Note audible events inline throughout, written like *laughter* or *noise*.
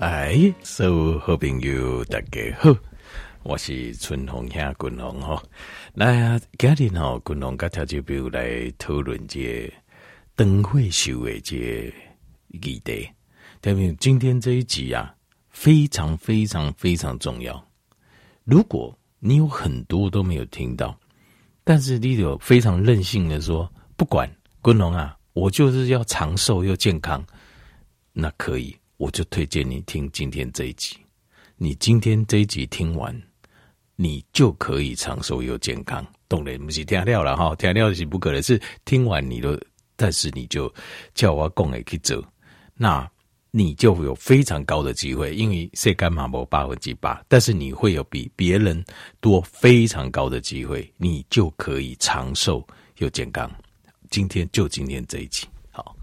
哎，所有好朋友大家好，我是春红兄君红哈。来，今天哈君红跟调酒表来讨论这灯会秀的这议题。代表今天这一集啊，非常非常非常重要。如果你有很多都没有听到，但是你有非常任性的说，不管君红啊，我就是要长寿又健康，那可以。我就推荐你听今天这一集，你今天这一集听完，你就可以长寿又健康。懂了，不是听料了哈，听料是不可能，是听完你的，但是你就叫我讲的去做，那你就有非常高的机会，因为谁干嘛不百分之百，但是你会有比别人多非常高的机会，你就可以长寿又健康。今天就今天这一集，好。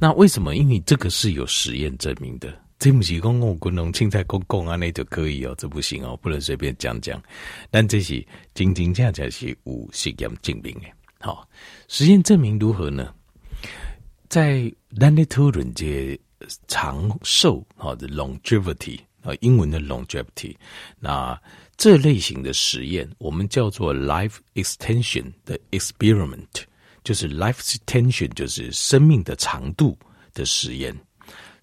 那为什么？因为这个是有实验证明的。这不是公共滚龙青菜公共啊，那就可以哦，这不行哦，不能随便讲讲。但这是真真正正是有实验证明的。好，实验证明如何呢？在人类讨论这长寿，好的 longevity 啊，英文的 longevity，那这类型的实验，我们叫做 life extension 的 experiment。就是 life extension，就是生命的长度的实验。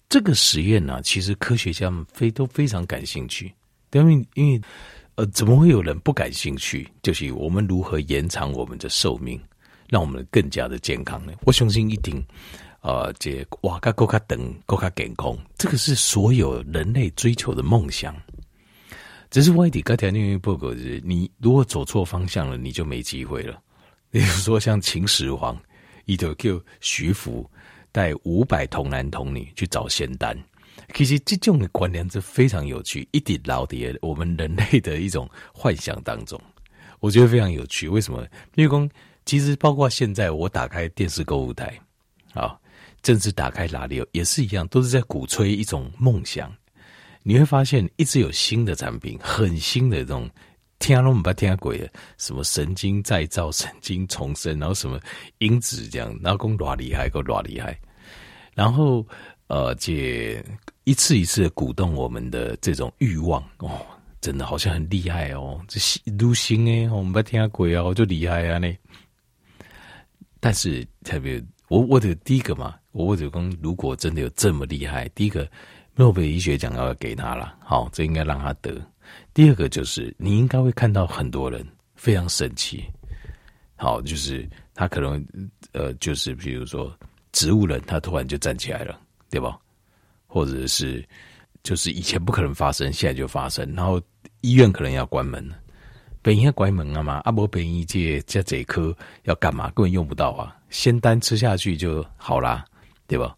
这个实验呢、其实科学家们非都非常感兴趣。因为因为呃，怎么会有人不感兴趣？就是我们如何延长我们的寿命，让我们更加的健康呢？我相信一定，呃，这哇嘎够卡等够卡健康，这个是所有人类追求的梦想。只是外地刚才那报告是，你如果走错方向了，你就没机会了。比如说，像秦始皇，伊就叫徐福带五百童男童女去找仙丹。其实这种的观念是非常有趣，一点老的我们人类的一种幻想当中，我觉得非常有趣。为什么？因为，其实包括现在我打开电视购物台，啊，甚至打开哪里也是一样，都是在鼓吹一种梦想。你会发现，一直有新的产品，很新的这种。听都不怕听鬼的，什么神经再造、神经重生，然后什么因子这样，然后讲多厉害，够多厉害。然后呃，这一次一次的鼓动我们的这种欲望哦，真的好像很厉害哦，这都行诶，我们不听鬼啊，我就厉害啊呢。但是特别，我我的第一个嘛，我我就讲，如果真的有这么厉害，第一个诺贝尔医学奖要给他了，好，这应该让他得。第二个就是，你应该会看到很多人非常神奇，好，就是他可能呃，就是比如说植物人，他突然就站起来了，对吧？或者是就是以前不可能发生，现在就发生，然后医院可能要关门了，本应该关门了嘛？阿伯本医界加这一颗要干嘛？根本用不到啊，仙丹吃下去就好啦，对吧？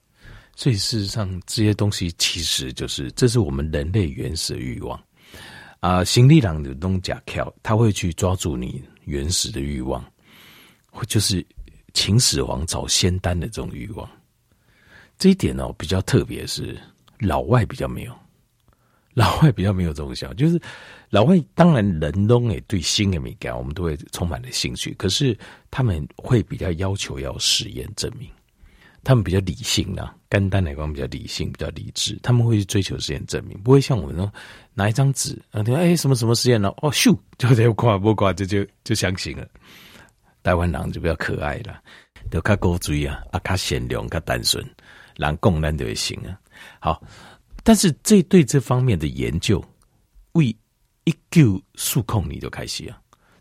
所以事实上，这些东西其实就是这是我们人类原始的欲望。啊，心理上的东假跳，他会去抓住你原始的欲望，就是秦始皇找仙丹的这种欲望。这一点呢、哦，比较特别，是老外比较没有，老外比较没有这种想，就是老外当然人都也对新的敏感，我们都会充满了兴趣，可是他们会比较要求要实验证明。他们比较理性啊，肝胆来讲比较理性，比较理智。他们会去追求实验证明，不会像我们说拿一张纸啊，对，哎，什么什么实验呢？哦，咻，就这样挂不挂，就就就相信了。*laughs* 台湾人就比较可爱了，就较古锥啊，啊，较善良，较单纯，人共咱就会行啊。好，但是这对这方面的研究，为一九数控你就开始啊。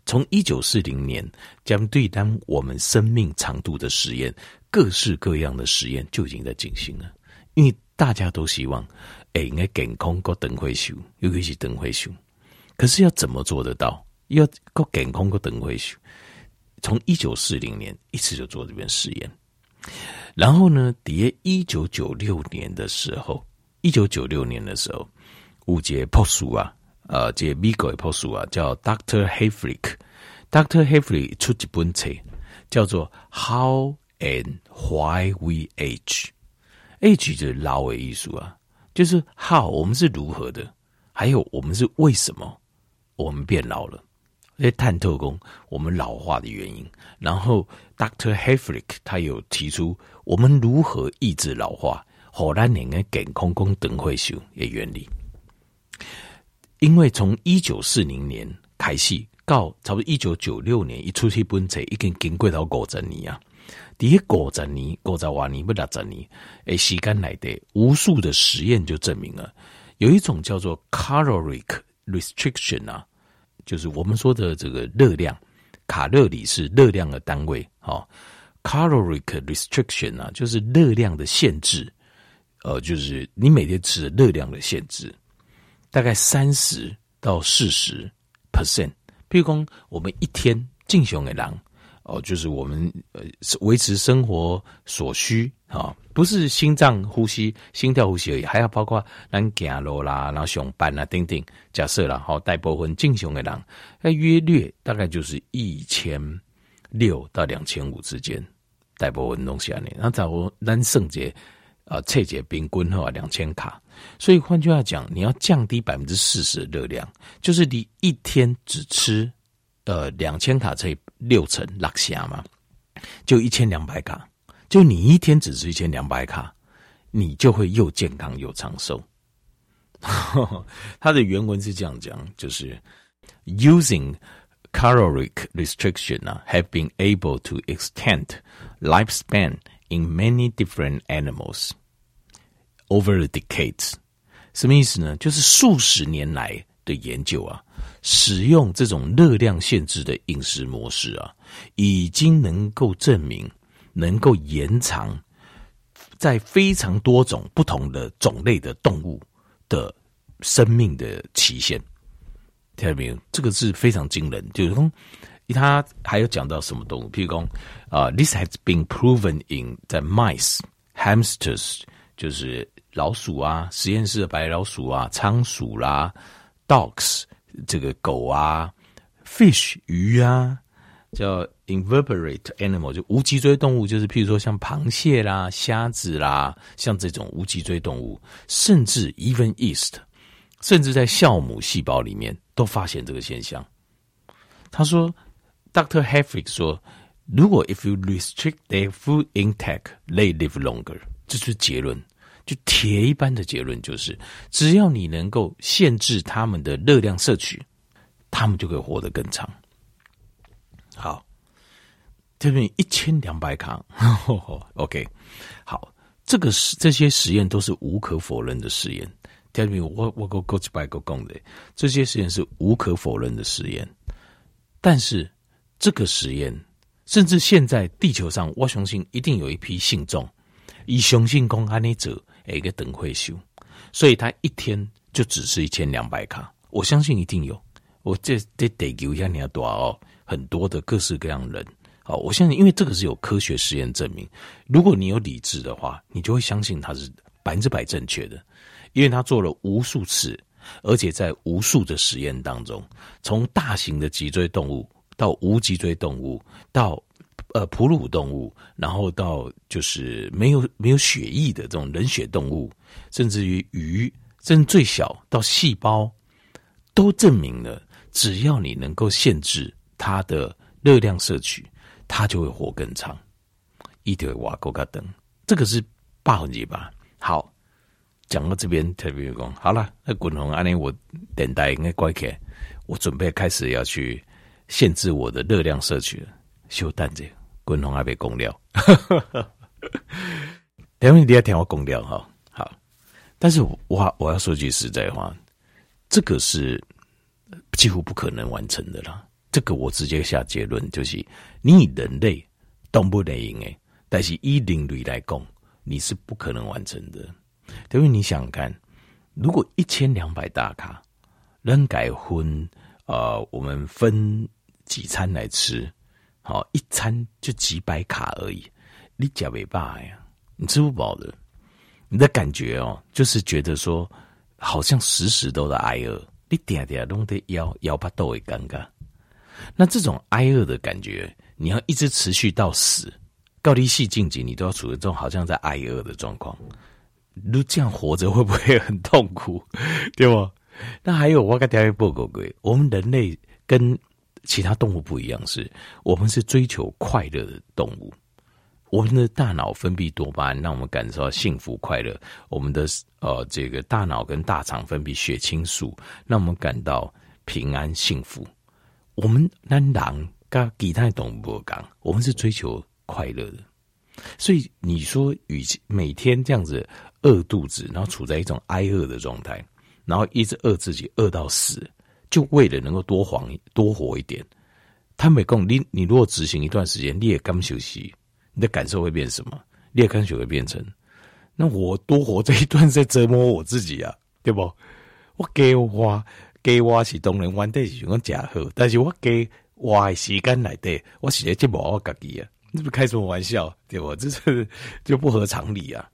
从一九四零年，将对当我们生命长度的实验，各式各样的实验就已经在进行了。因为大家都希望，哎，应该健康个等会修，尤其是等会修。可是要怎么做得到？要够健康个等会修。从一九四零年一直就做这边实验，然后呢，底一九九六年的时候，一九九六年的时候，五节破书啊。呃，这美国的博士啊，叫 Doctor Hayflick，Doctor Hayflick 出一本册，叫做 How and Why We Age，Age 就是老的意思啊，就是 How 我们是如何的，还有我们是为什么我们变老了，来探透工我们老化的原因。然后 Dr. Hayflick 他有提出我们如何抑制老化，火兰年的健康功等会修的原理。因为从一九四零年开始到差不多一九九六年，一出去本册已经经过到五十年啊。第一五十年、五十多年不六十年，诶，时间来的无数的实验就证明了，有一种叫做 caloric restriction 啊，就是我们说的这个热量，卡路里是热量的单位，哦，caloric restriction 啊，就是热量的限制，呃，就是你每天吃的热量的限制，大概三十到四十 percent，比如说我们一天正常的人。哦，就是我们呃维持生活所需啊，不是心脏呼吸、心跳呼吸而已，还要包括咱走路啦，然后上班啊，等等。假设啦，好，大部分正常的人，那约略大概就是一千六到两千五之间，大部分东西啊，你那假如咱圣节啊，切节平均的话两千卡，所以换句话讲，你要降低百分之四十的热量，就是你一天只吃。呃，两千卡乘以六成，落下嘛，就一千两百卡。就你一天只吃一千两百卡，你就会又健康又长寿。它的原文是这样讲，就是 using caloric restriction 啊，have been able to extend lifespan in many different animals over the decades。什么意思呢？就是数十年来的研究啊。使用这种热量限制的饮食模式啊，已经能够证明能够延长在非常多种不同的种类的动物的生命的期限。听到没有？这个是非常惊人。就是说，他还有讲到什么动物？譬如说，啊、，this has been proven in the mice, hamsters，就是老鼠啊，实验室的白老鼠啊，仓鼠啦，dogs。这个狗啊，fish 鱼啊，叫 invertebrate animal，就无脊椎动物，就是譬如说像螃蟹啦、虾子啦，像这种无脊椎动物，甚至 even yeast，甚至在酵母细胞里面都发现这个现象。他说，Doctor Hefrick 说，如果 if you restrict their food intake，they live longer，这是结论。就铁一般的结论就是，只要你能够限制他们的热量摄取，他们就可以活得更长。好，这边一千两百卡呵呵，*laughs* OK，好，这个是这些实验都是无可否认的实验。这边我我我几百个讲的，这些实验是无可否认的实验。但是这个实验，甚至现在地球上，我相信一定有一批信众以雄性公安的者。一个等会修，所以他一天就只是一千两百卡。我相信一定有，我这这得给一下你要多少哦，很多的各式各样人。好，我相信，因为这个是有科学实验证明。如果你有理智的话，你就会相信它是百分之百正确的，因为他做了无数次，而且在无数的实验当中，从大型的脊椎动物到无脊椎动物到。呃，哺乳动物，然后到就是没有没有血液的这种冷血动物，甚至于鱼，甚至最小到细胞，都证明了，只要你能够限制它的热量摄取，它就会活更长。一条瓦够卡灯，这个是百分之百。好，讲到这边特别讲，好了，那滚红安尼我等待应该乖开，我准备开始要去限制我的热量摄取了，休蛋这个。滚龙还被攻掉，*laughs* 等会你要听我攻掉哈。好，但是我我要说句实在话，这个是几乎不可能完成的啦。这个我直接下结论，就是你以人类动物来赢诶，但是以人类来攻，你是不可能完成的。等于你想看，如果一千两百大卡，人改分，呃，我们分几餐来吃。哦，一餐就几百卡而已，你吃不饱呀，你吃不饱的，你的感觉哦，就是觉得说，好像时时都在挨饿，你点点弄得腰腰巴都会尴尬。那这种挨饿的感觉，你要一直持续到死，高低系晋级，你都要处于这种好像在挨饿的状况。如这样活着会不会很痛苦？*laughs* 对吗？那还有我跟大家报告过，我们人类跟其他动物不一样是，我们是追求快乐的动物。我们的大脑分泌多巴胺，让我们感受到幸福快乐。我们的呃，这个大脑跟大肠分泌血清素，让我们感到平安幸福。我们人跟其他动物不一样，我们是追求快乐的。所以你说，与其每天这样子饿肚子，然后处在一种挨饿的状态，然后一直饿自己饿到死，就为了能够多活多活一点。他没讲你，你如果执行一段时间，你也刚休息。你的感受会变什么？裂开血会变成，那我多活这一段在折磨我自己啊，对不？我给我给我是当然玩的是讲假好，但是我给我的时间来的，我写的节目我自己啊，你不开什么玩笑，对不？这是就不合常理啊。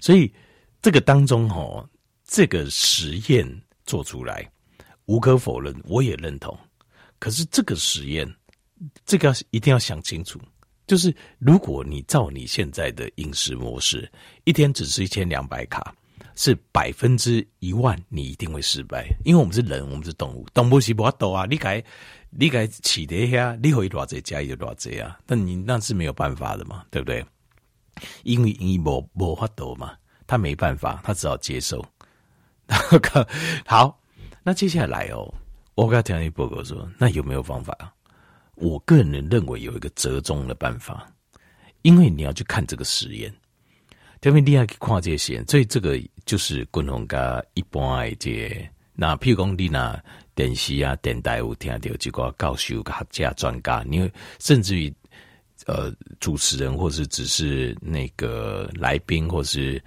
所以这个当中哦，这个实验做出来，无可否认，我也认同。可是这个实验，这个一定要想清楚。就是如果你照你现在的饮食模式，一天只吃一千两百卡，是百分之一万，你一定会失败。因为我们是人，我们是动物，动物是不动啊！你该你该起的呀，你可以多少加一就多少啊，但你那是没有办法的嘛，对不对？因为你无无法度嘛，他没办法，他只好接受。*laughs* 好，那接下来哦，我跟他讲一报告说，那有没有方法？我个人认为有一个折中的办法，因为你要去看这个实验，特别厉害去跨界实验，所以这个就是共同跟一般的这个，那譬如讲你那电视啊、电台有听到几个教授、学者、专家，你会甚至于呃主持人，或是只是那个来宾，或是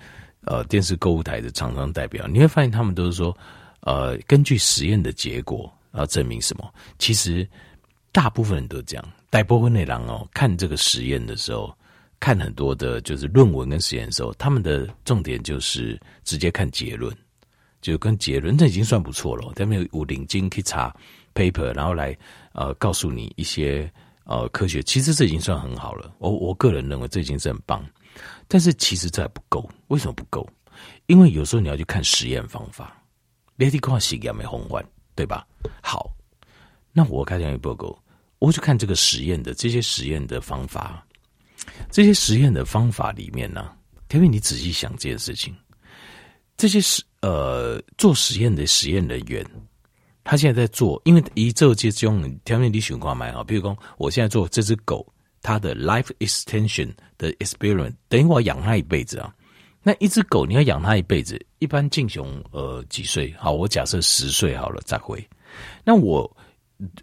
呃电视购物台的厂商代表，你会发现他们都是说，呃，根据实验的结果要证明什么？其实。大部分人都这样，大部分内容哦，看这个实验的时候，看很多的就是论文跟实验的时候，他们的重点就是直接看结论，就跟结论，这已经算不错了。他们有领经可以查 paper，然后来呃告诉你一些呃科学，其实这已经算很好了。我我个人认为这已经是很棒，但是其实这还不够。为什么不够？因为有时候你要去看实验方法，你得看实验没红环，对吧？好，那我开讲一报告。我就看这个实验的这些实验的方法，这些实验的方法里面呢，因为你仔细想这件事情，这些实呃做实验的实验人员，他现在在做，因为一做这种条件你循环蛮好，比如说我现在做这只狗，它的 life extension 的 experiment，等于我养它一辈子啊。那一只狗你要养它一辈子，一般进雄呃几岁？好，我假设十岁好了再回，那我。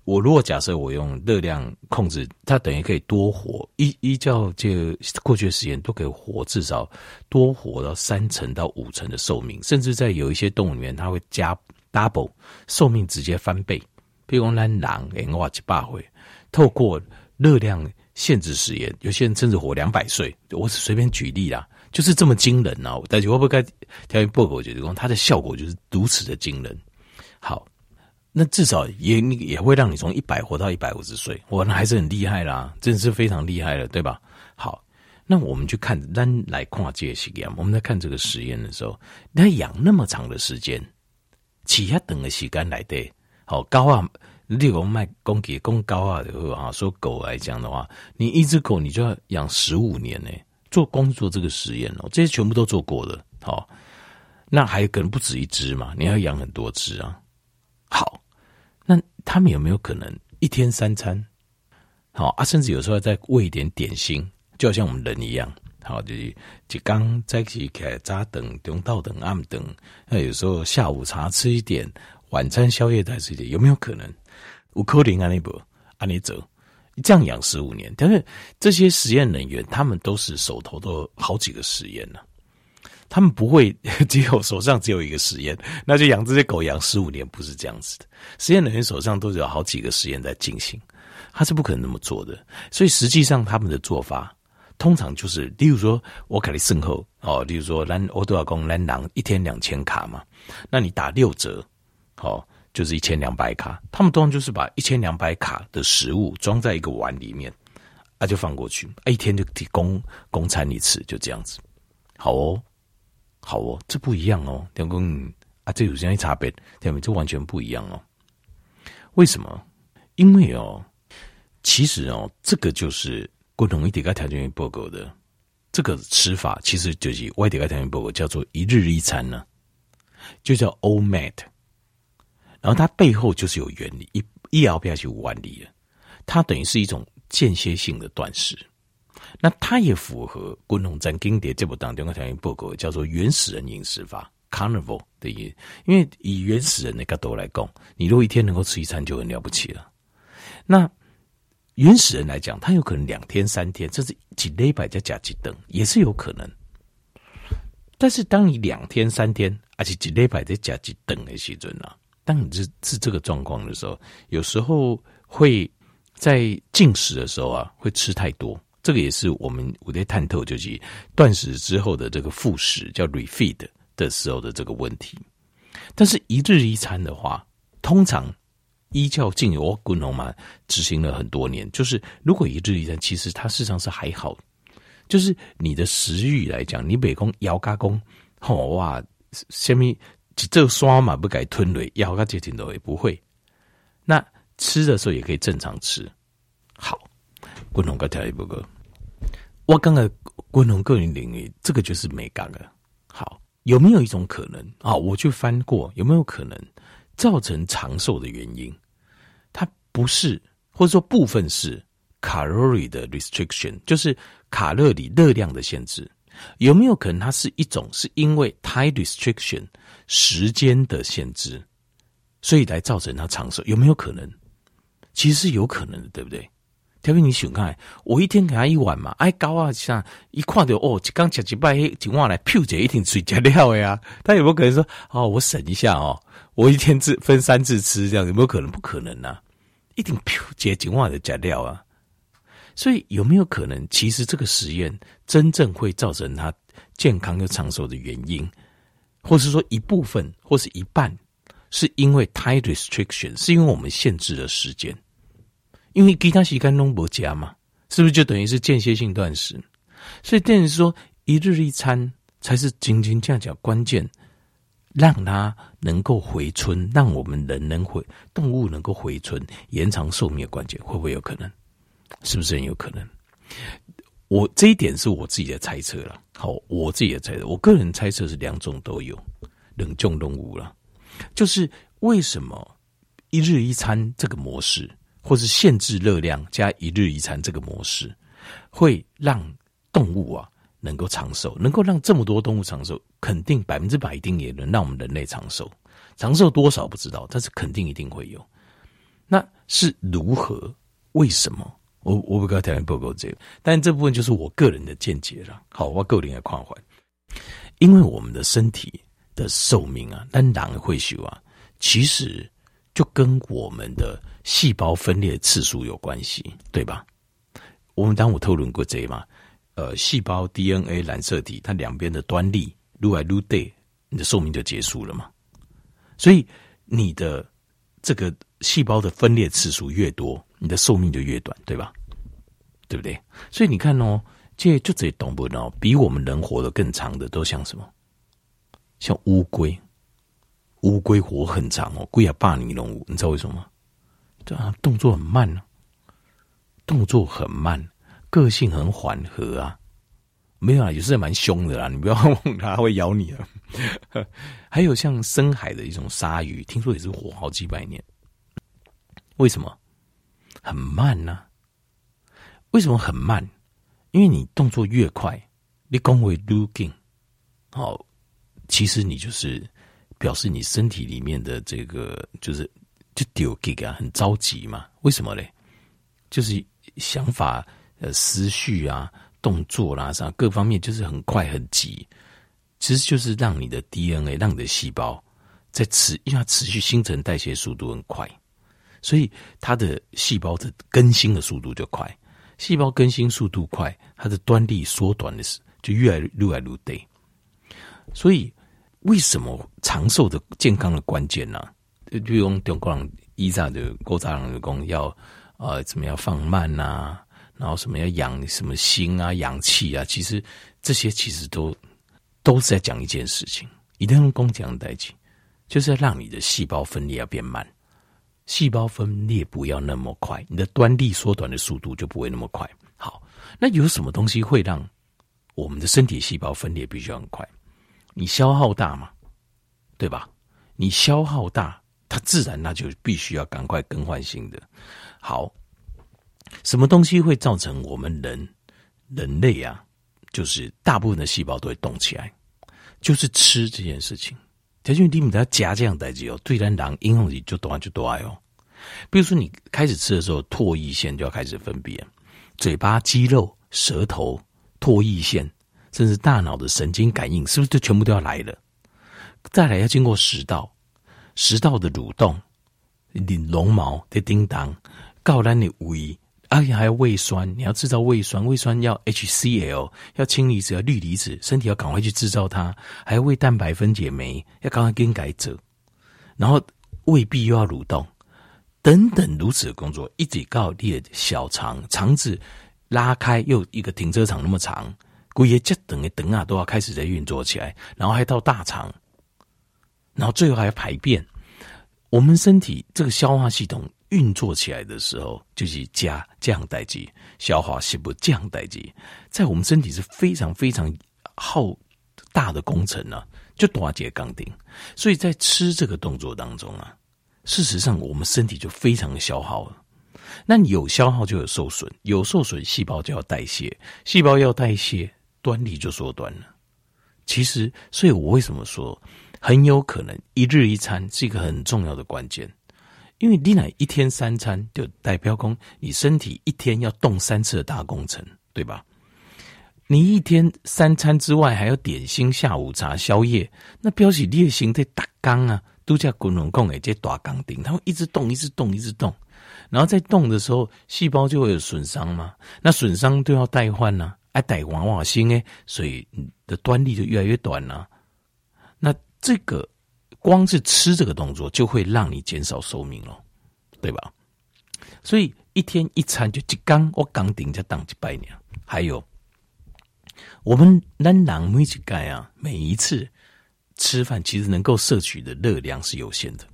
我如果假设我用热量控制，它等于可以多活依依照这个过去的实验，都可以活至少多活到三成到五成的寿命，甚至在有一些动物里面，它会加 double 寿命直接翻倍。比如说狼，狼诶，哇七八回，透过热量限制实验，有些人甚至活两百岁。我是随便举例啦，就是这么惊人啊！但是会不会该条件报告？我觉得它的效果就是如此的惊人。好。那至少也你也会让你从一百活到一百五十岁，我那还是很厉害啦，真是非常厉害了，对吧？好，那我们去看，单来跨界实验，我们在看这个实验的时候，他养那么长的时间，起下等的时间来的，好高啊！例如卖公给公高啊的话，说狗来讲的话，你一只狗你就要养十五年呢，做工作这个实验哦，这些全部都做过的，好，那还可能不止一只嘛，你要养很多只啊，好。那他们有没有可能一天三餐好啊？甚至有时候再喂一点点心，就好像我们人一样，好就是就刚在一起开扎等中到等暗等，那有时候下午茶吃一点，晚餐宵夜再吃一点，有没有可能？五扣零啊那不啊你走，这样养十五年，但是这些实验人员他们都是手头都有好几个实验呢。他们不会 *laughs* 只有手上只有一个实验，那就养这些狗养十五年，不是这样子的。实验人员手上都有好几个实验在进行，他是不可能那么做的。所以实际上他们的做法，通常就是，例如说我给你剩后哦，例如说蓝欧多少公蓝狼一天两千卡嘛，那你打六折，哦，就是一千两百卡。他们通常就是把一千两百卡的食物装在一个碗里面，啊，就放过去，啊，一天就提供供餐一次，就这样子，好哦。好哦，这不一样哦，两公啊，这有这样一差别，对不对？这完全不一样哦。为什么？因为哦，其实哦，这个就是共同一点个条件报告的这个吃法，其实就是外点个条件报告叫做一日一餐呢，就叫 OMAD。然后它背后就是有原理，一一熬不下去五万里了，它等于是一种间歇性的断食。那它也符合共同在经典这部当中个条件报告，叫做原始人饮食法 ”（Carnival） 的意。因为以原始人的角度来讲，你如果一天能够吃一餐就很了不起了。那原始人来讲，他有可能两天三天，甚至几礼拜再加几顿，也是有可能。但是当你两天三天，而且几礼拜再加几顿的时阵啊，当你是是这个状况的时候，有时候会在进食的时候啊，会吃太多。这个也是我们我在探讨，就是断食之后的这个复食，叫 refeed 的时候的这个问题。但是一日一餐的话，通常。依教禁油，我滚龙嘛执行了很多年。就是如果一日一餐，其实它事实上是还好。就是你的食欲来讲，你北宫腰加工，吼哇，虾米这刷嘛不该吞雷，腰加接近都也不会。那吃的时候也可以正常吃。好，滚龙个条一不个，我刚刚滚龙个人领域，这个就是没干了。好，有没有一种可能啊？我去翻过，有没有可能造成长寿的原因？它不是，或者说部分是卡路里的 restriction，就是卡路里热量的限制。有没有可能它是一种是因为 t i e restriction？时间的限制，所以来造成他长寿？有没有可能？其实是有可能的，对不对？特别你想看，我一天给他一碗嘛，哎高啊，像一看到哦，刚吃几拜，一碗来，噗姐一定睡觉了呀。他有没有可能说，哦，我省一下哦，我一天只分三次吃，这样有没有可能？不可能啊。一定噗接紧话的加料啊，所以有没有可能，其实这个实验真正会造成他健康又长寿的原因，或是说一部分，或是一半，是因为 time restriction，是因为我们限制了时间，因为其他时间弄不加嘛，是不是就等于是间歇性断食？所以等于说一日一餐才是仅仅这样讲关键。让它能够回春，让我们人能回动物能够回春，延长寿命的关键，会不会有可能？是不是很有可能？我这一点是我自己的猜测了。好，我自己的猜测，我个人猜测是两种都有，冷冻动物了。就是为什么一日一餐这个模式，或是限制热量加一日一餐这个模式，会让动物啊？能够长寿，能够让这么多动物长寿，肯定百分之百一定也能让我们人类长寿。长寿多少不知道，但是肯定一定会有。那是如何？为什么？我我不跟他谈不够这个，但这部分就是我个人的见解了。好，我个人的看法，因为我们的身体的寿命啊，但人会修啊，其实就跟我们的细胞分裂次数有关系，对吧？我们当我讨论过这嘛。呃，细胞 DNA 染色体，它两边的端粒撸来撸对，你的寿命就结束了嘛。所以你的这个细胞的分裂次数越多，你的寿命就越短，对吧？对不对？所以你看哦，这就这动物哦，比我们人活得更长的，都像什么？像乌龟，乌龟活很长哦，龟啊，霸尼龙，你知道为什么吗？对啊，动作很慢呢，动作很慢。个性很缓和啊，没有啊，有时候蛮凶的啦，你不要碰它，会咬你啊。*laughs* 还有像深海的一种鲨鱼，听说也是活好几百年。为什么？很慢呢、为什么很慢？因为你动作越快，你讲话越紧，好，其实你就是表示你身体里面的这个就是就丢给啊，很着急嘛。为什么嘞？就是想法。呃，思绪啊，动作啦，啥各方面就是很快很急，其实就是让你的 DNA，让你的细胞在持，因为它持续新陈代谢速度很快，所以它的细胞的更新的速度就快。细胞更新速度快，它的端粒缩短的时就越来越来越对。所以为什么长寿的健康的关键呢、就用中国人医上的国家人讲要呃怎么样放慢呐、然后什么要养什么心啊，养气啊，其实这些其实都都是在讲一件事情，一定要用工讲代志，就是要让你的细胞分裂要变慢，细胞分裂不要那么快，你的端粒缩短的速度就不会那么快。好，那有什么东西会让我们的身体细胞分裂必须很快？你消耗大嘛，对吧？你消耗大，它自然那就必须要赶快更换新的。好，什么东西会造成我们人人类啊，就是大部分的细胞都会动起来，就是吃这件事情。条件你们要加这样代志哦，对咱人影响力就大就大哦。比如说你开始吃的时候，唾液腺就要开始分泌，嘴巴肌肉、舌头、唾液腺，甚至大脑的神经感应，是不是就全部都要来了？再来要经过食道，食道的蠕动，你绒毛的叮当，告咱的胃，而且还要胃酸，你要制造胃酸，胃酸要 HCl，要氢离子，要氯离子，身体要赶快去制造它，还要胃蛋白分解酶，要赶快更改者，然后胃壁又要蠕动。等等，如此的工作，一直告你的小肠肠子拉开，又一个停车场那么长，规个这等的等啊都要开始在运作起来，然后还到大肠，然后最后还要排便。我们身体这个消化系统运作起来的时候，就是加降代谢，消化是不降代谢，在我们身体是非常非常耗大的工程呢、就多节钢钉。所以在吃这个动作当中啊。事实上，我们身体就非常消耗了。那你有消耗就有受损，有受损，细胞就要代谢，细胞要代谢，端粒就缩短了。其实，所以我为什么说很有可能一日一餐是一个很重要的关键？因为你乃一天三餐就代表工你身体一天要动三次的大工程，对吧？你一天三餐之外还有点心、下午茶、宵夜，那表示你的身体打刚啊。都叫滚轮工诶，这大钢钉，它会一直动，一直动，一直动。然后在动的时候，细胞就会有损伤嘛。那损伤都要代换呐，哎，代换换新诶，所以的端粒就越来越短了。那这个光是吃这个动作，就会让你减少寿命了，对吧？所以一天一餐就一缸，我钢钉才当几百年。还有，我们人人每一盖啊，每一次。吃饭其实能够摄取的热量是有限的。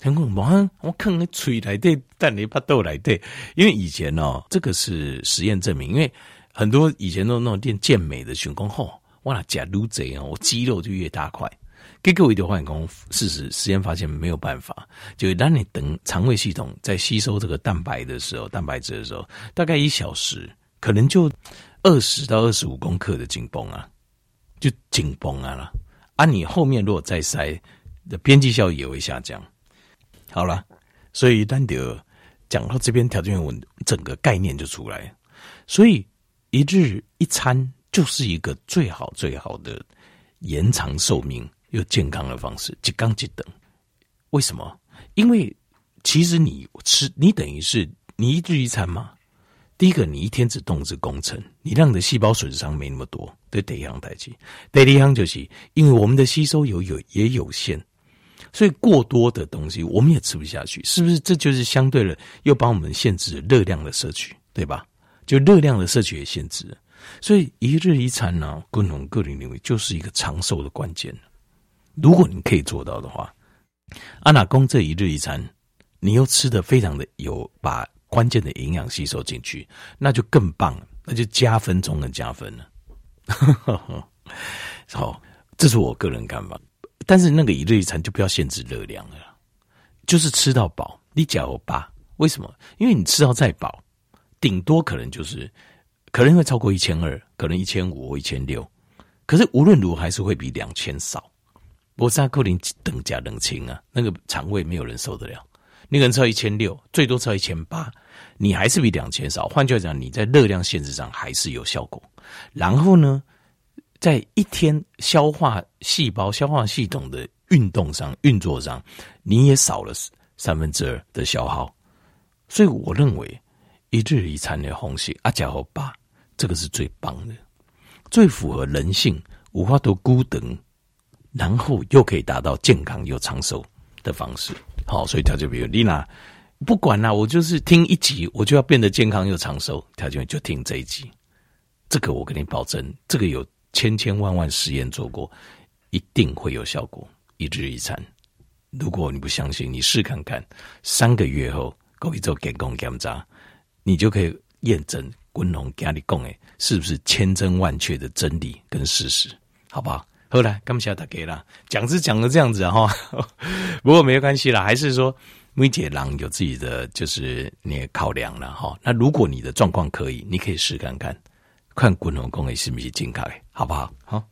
很恐怖，我看你吹来对，但你怕豆来对，因为以前哦，这个是实验证明，因为很多以前都那种练健美的群工吼，哇，假如这样，我肌肉就越大块。给各位的化工，事实实验发现没有办法，就当你等肠胃系统在吸收这个蛋白的时候，蛋白质的时候，大概一小时可能就二十到二十五公克的紧绷啊，就紧绷啊了。啊，你后面如果再塞，的边际效益也会下降。好了，所以丹德讲到这边，条件我整个概念就出来。所以一日一餐就是一个最好最好的延长寿命又健康的方式，即刚即等。为什么？因为其实你吃，你等于是你一日一餐嘛。第一个，你一天只动之工程，你让你的细胞损伤没那么多，对第一样代志。第二样就是，因为我们的吸收有有也有限，所以过多的东西我们也吃不下去，是不是？这就是相对的又帮我们限制热量的摄取，对吧？就热量的摄取也限制，所以一日一餐呢、啊，共同个人认为就是一个长寿的关键。如果你可以做到的话，阿娜公这一日一餐，你又吃得非常的有把。关键的营养吸收进去，那就更棒了，那就加分中的加分了。*laughs* 好，这是我个人看法。但是那个一日一餐就不要限制热量了，就是吃到饱。你讲我饱，为什么？因为你吃到再饱，顶多可能就是可能会超过一千二，可能一千五或一千六。可是无论如何还是会比两千少。我三克林等价冷清啊，那个肠胃没有人受得了。你可能超一千六，最多吃一千八。你还是比两千少，换句话讲，你在热量限制上还是有效果。然后呢，在一天消化细胞、消化系统的运动上、运作上，你也少了三分之二的消耗。所以我认为一日一餐的红血阿加和八，这个是最棒的，最符合人性、无法度孤等，然后又可以达到健康又长寿的方式。好，所以他就比如丽娜。不管啦、我就是听一集，我就要变得健康又长寿。他就就听这一集，这个我跟你保证，这个有千千万万实验做过，一定会有效果。一日一餐，如果你不相信，你试看看，三个月后，各位做健康检查，你就可以验证滚龙跟你讲诶，是不是千真万确的真理跟事实？好不好？后来干嘛晓得给了讲是讲的这样子哈，*laughs* 不过没关系啦，还是说每姐郎有自己的就是那个考量了哈。那如果你的状况可以，你可以试看看，看滚龙讲的是不是正确的，好不好？好。